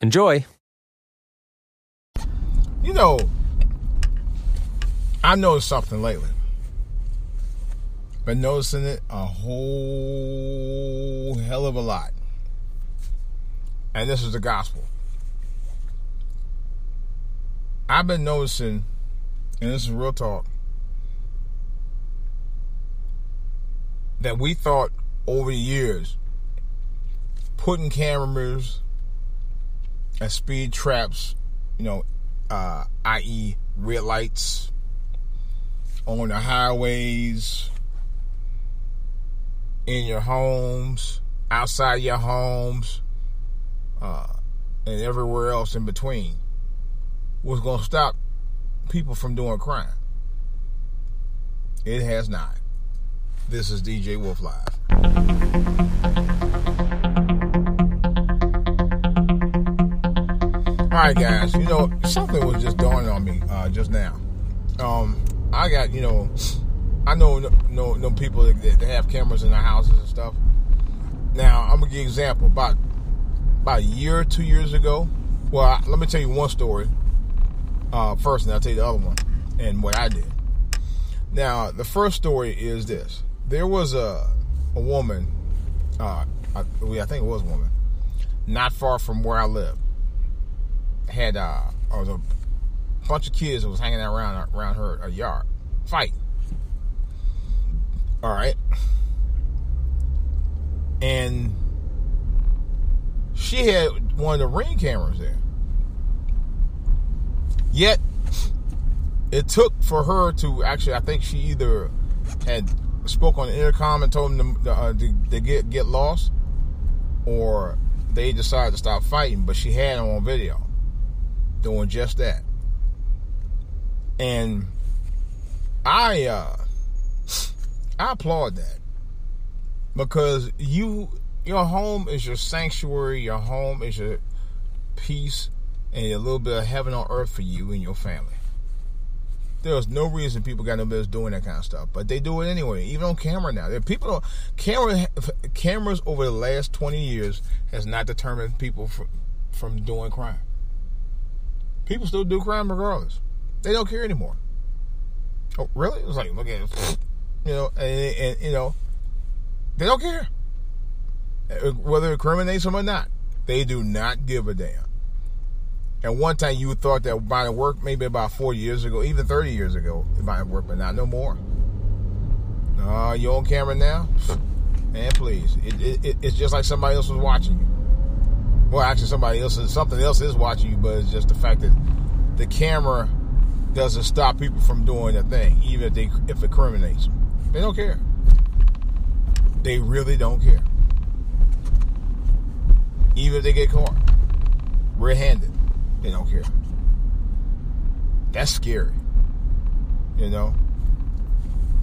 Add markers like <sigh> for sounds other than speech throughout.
Enjoy. You know, I noticed something lately. Been noticing it a whole hell of a lot. And this is the gospel. I've been noticing and this is real talk, that we thought over the years putting cameras and speed traps, you know, uh, i.e., red lights on the highways, in your homes, outside your homes, uh, and everywhere else in between was going to stop people from doing crime. It has not. This is DJ Wolf Live. All right, guys. You know something was just dawning on me uh, just now. Um, I got you know, I know no no people that, that have cameras in their houses and stuff. Now I'm gonna give you an example. About about a year or two years ago. Well, let me tell you one story uh, first, and I'll tell you the other one and what I did. Now, the first story is this: there was a a woman, uh, I, I think it was a woman, not far from where I live. Had uh, was a bunch of kids that was hanging around around her a yard, fight. All right, and she had one of the ring cameras there. Yet, it took for her to actually, I think she either had spoke on the intercom and told them to, uh, to, to, get get lost, or they decided to stop fighting. But she had them on video doing just that, and I uh, I applaud that because you your home is your sanctuary. Your home is your peace and a little bit of heaven on earth for you and your family. There's no reason people got no business doing that kind of stuff, but they do it anyway, even on camera now. There people don't, camera cameras over the last 20 years has not determined people from from doing crime. People still do crime regardless. They don't care anymore. Oh, really? It was like, look at it. You know, and, and you know, they don't care uh, whether it incriminates them or not. They do not give a damn. And one time you thought that might work maybe about four years ago, even 30 years ago, it might worked, but not no more. Uh, you on camera now? <sniffs> Man, please. It, it, it's just like somebody else was watching you. Well, actually, somebody else, is, something else is watching you, but it's just the fact that the camera doesn't stop people from doing a thing, even if they if it criminates them. They don't care. They really don't care. Even if they get caught red-handed. They don't care. That's scary. You know?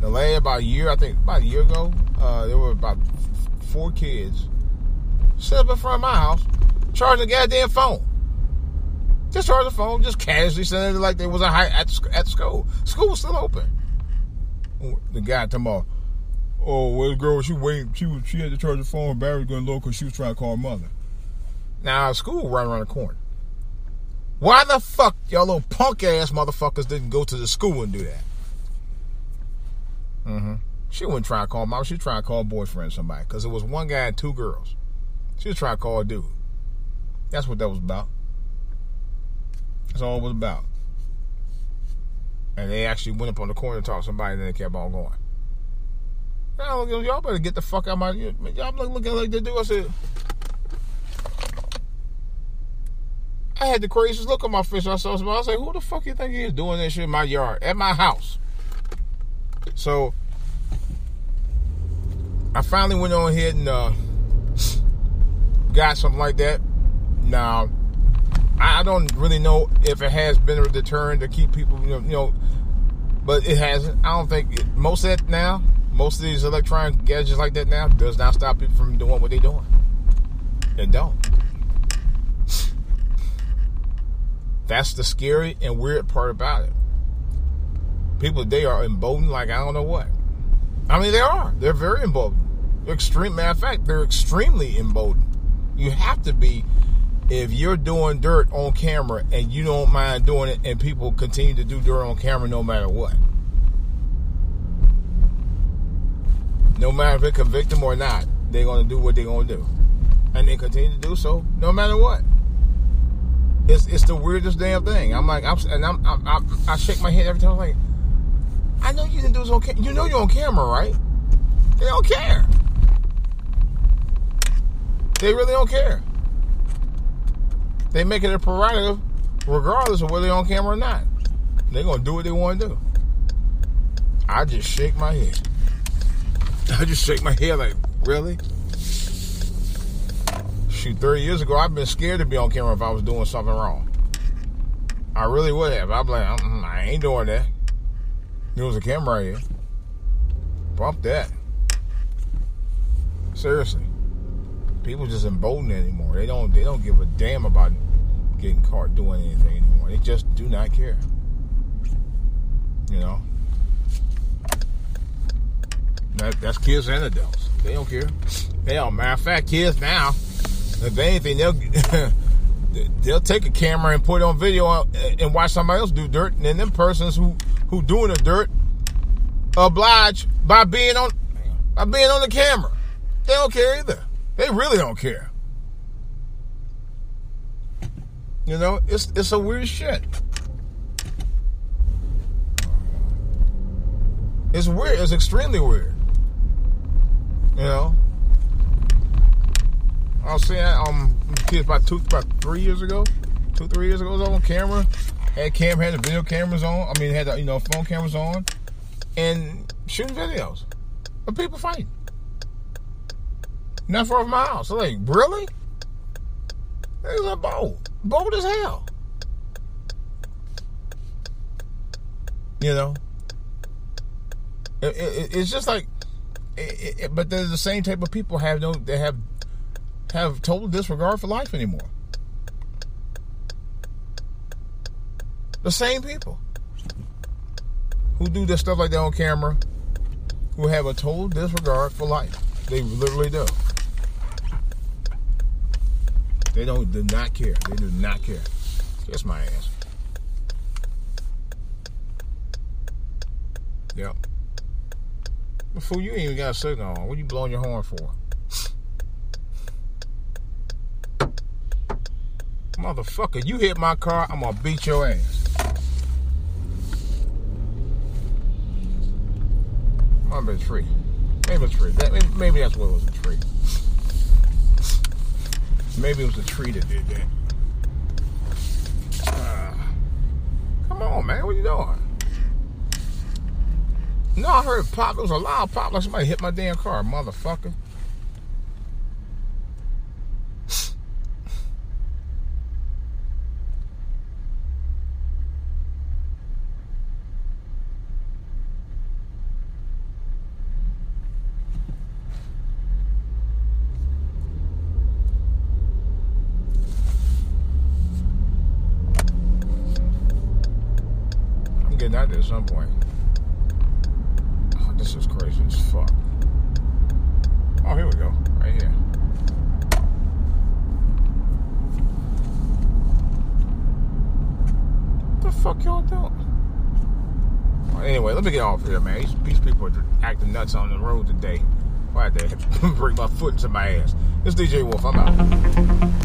The last about a year, I think about a year ago, uh, there were about four kids set up in front of my house, charging the goddamn phone. Just charge the phone, just casually sending it like there was a high, at, at school. School was still open. The guy tomorrow. oh, well, the girl, she waiting, she was, she had to charge the phone, was going low because she was trying to call her mother. Now, school right around the corner. Why the fuck y'all little punk ass motherfuckers didn't go to the school and do that? Mm-hmm. She wouldn't try to call mom. She trying to call boyfriend somebody because it was one guy and two girls. She was trying to call a dude. That's what that was about. That's all it was about. And they actually went up on the corner and talked to somebody, and then they kept on going. Now, y'all better get the fuck out of my. Y'all looking like they do. I said, I had the craziest look on my face. I saw somebody. I was like, who the fuck you think he is doing this shit in my yard, at my house? So, I finally went on ahead and uh, got something like that. Now, I don't really know if it has been a deterrent to keep people, you know, you know but it hasn't. I don't think it, most of that now most of these electronic gadgets like that now does not stop people from doing what they're doing. It don't. That's the scary and weird part about it. People they are emboldened like I don't know what. I mean they are. They're very emboldened. They're extreme matter of fact, they're extremely emboldened. You have to be if you're doing dirt on camera and you don't mind doing it and people continue to do dirt on camera no matter what. no matter if they convict them or not, they're going to do what they're going to do. And they continue to do so no matter what. It's, it's the weirdest damn thing. I'm like, I'm, and I'm, I'm, I'm i shake my head every time. I'm like, I know you didn't do this on camera. You know you're on camera, right? They don't care. They really don't care. They make it a prerogative regardless of whether they're on camera or not. They're to do what they want to do. I just shake my head. <laughs> I just shake my head like, really? Shoot, 30 years ago, I've been scared to be on camera if I was doing something wrong. I really would have. I'm like, mm, I ain't doing that. There was a camera here. Bump that. Seriously. People just emboldened anymore. They don't they don't give a damn about getting caught doing anything anymore. They just do not care. You know? That, that's kids and adults. They don't care. Hell, matter of fact, kids now, if anything, they'll <laughs> they'll take a camera and put it on video uh, and watch somebody else do dirt, and then them persons who who doing the dirt oblige by being on by being on the camera. They don't care either. They really don't care. You know, it's it's a weird shit. It's weird. It's extremely weird. You know, I was saying um kids about two about three years ago, two three years ago, was on camera. Had cam had the video cameras on. I mean, had the you know phone cameras on, and shooting videos of people fighting. Not far from my house. I'm like, really? There's a boat, bold as hell. You know, it, it, it's just like it, but the same type of people have no they have have total disregard for life anymore. The same people who do this stuff like that on camera, who have a total disregard for life. They literally do. They don't do not care. They do not care. Kiss my ass. Yep. Fool, you ain't even got a signal on. What you blowing your horn for? Motherfucker, you hit my car, I'm gonna beat your ass. Be a tree. Maybe it's maybe, maybe that's what it was a tree. Maybe it was a tree that did that. Uh, come on, man. What are you doing? No, I heard pop. It was a loud pop like somebody hit my damn car, motherfucker. I'm getting out there at some point. Oh, this is crazy as fuck. Oh, here we go. Right here. What the fuck y'all doing? Well, anyway, let me get off here, man. These, these people are acting nuts on the road today. Why they <laughs> bring my foot into my ass? It's DJ Wolf. I'm out.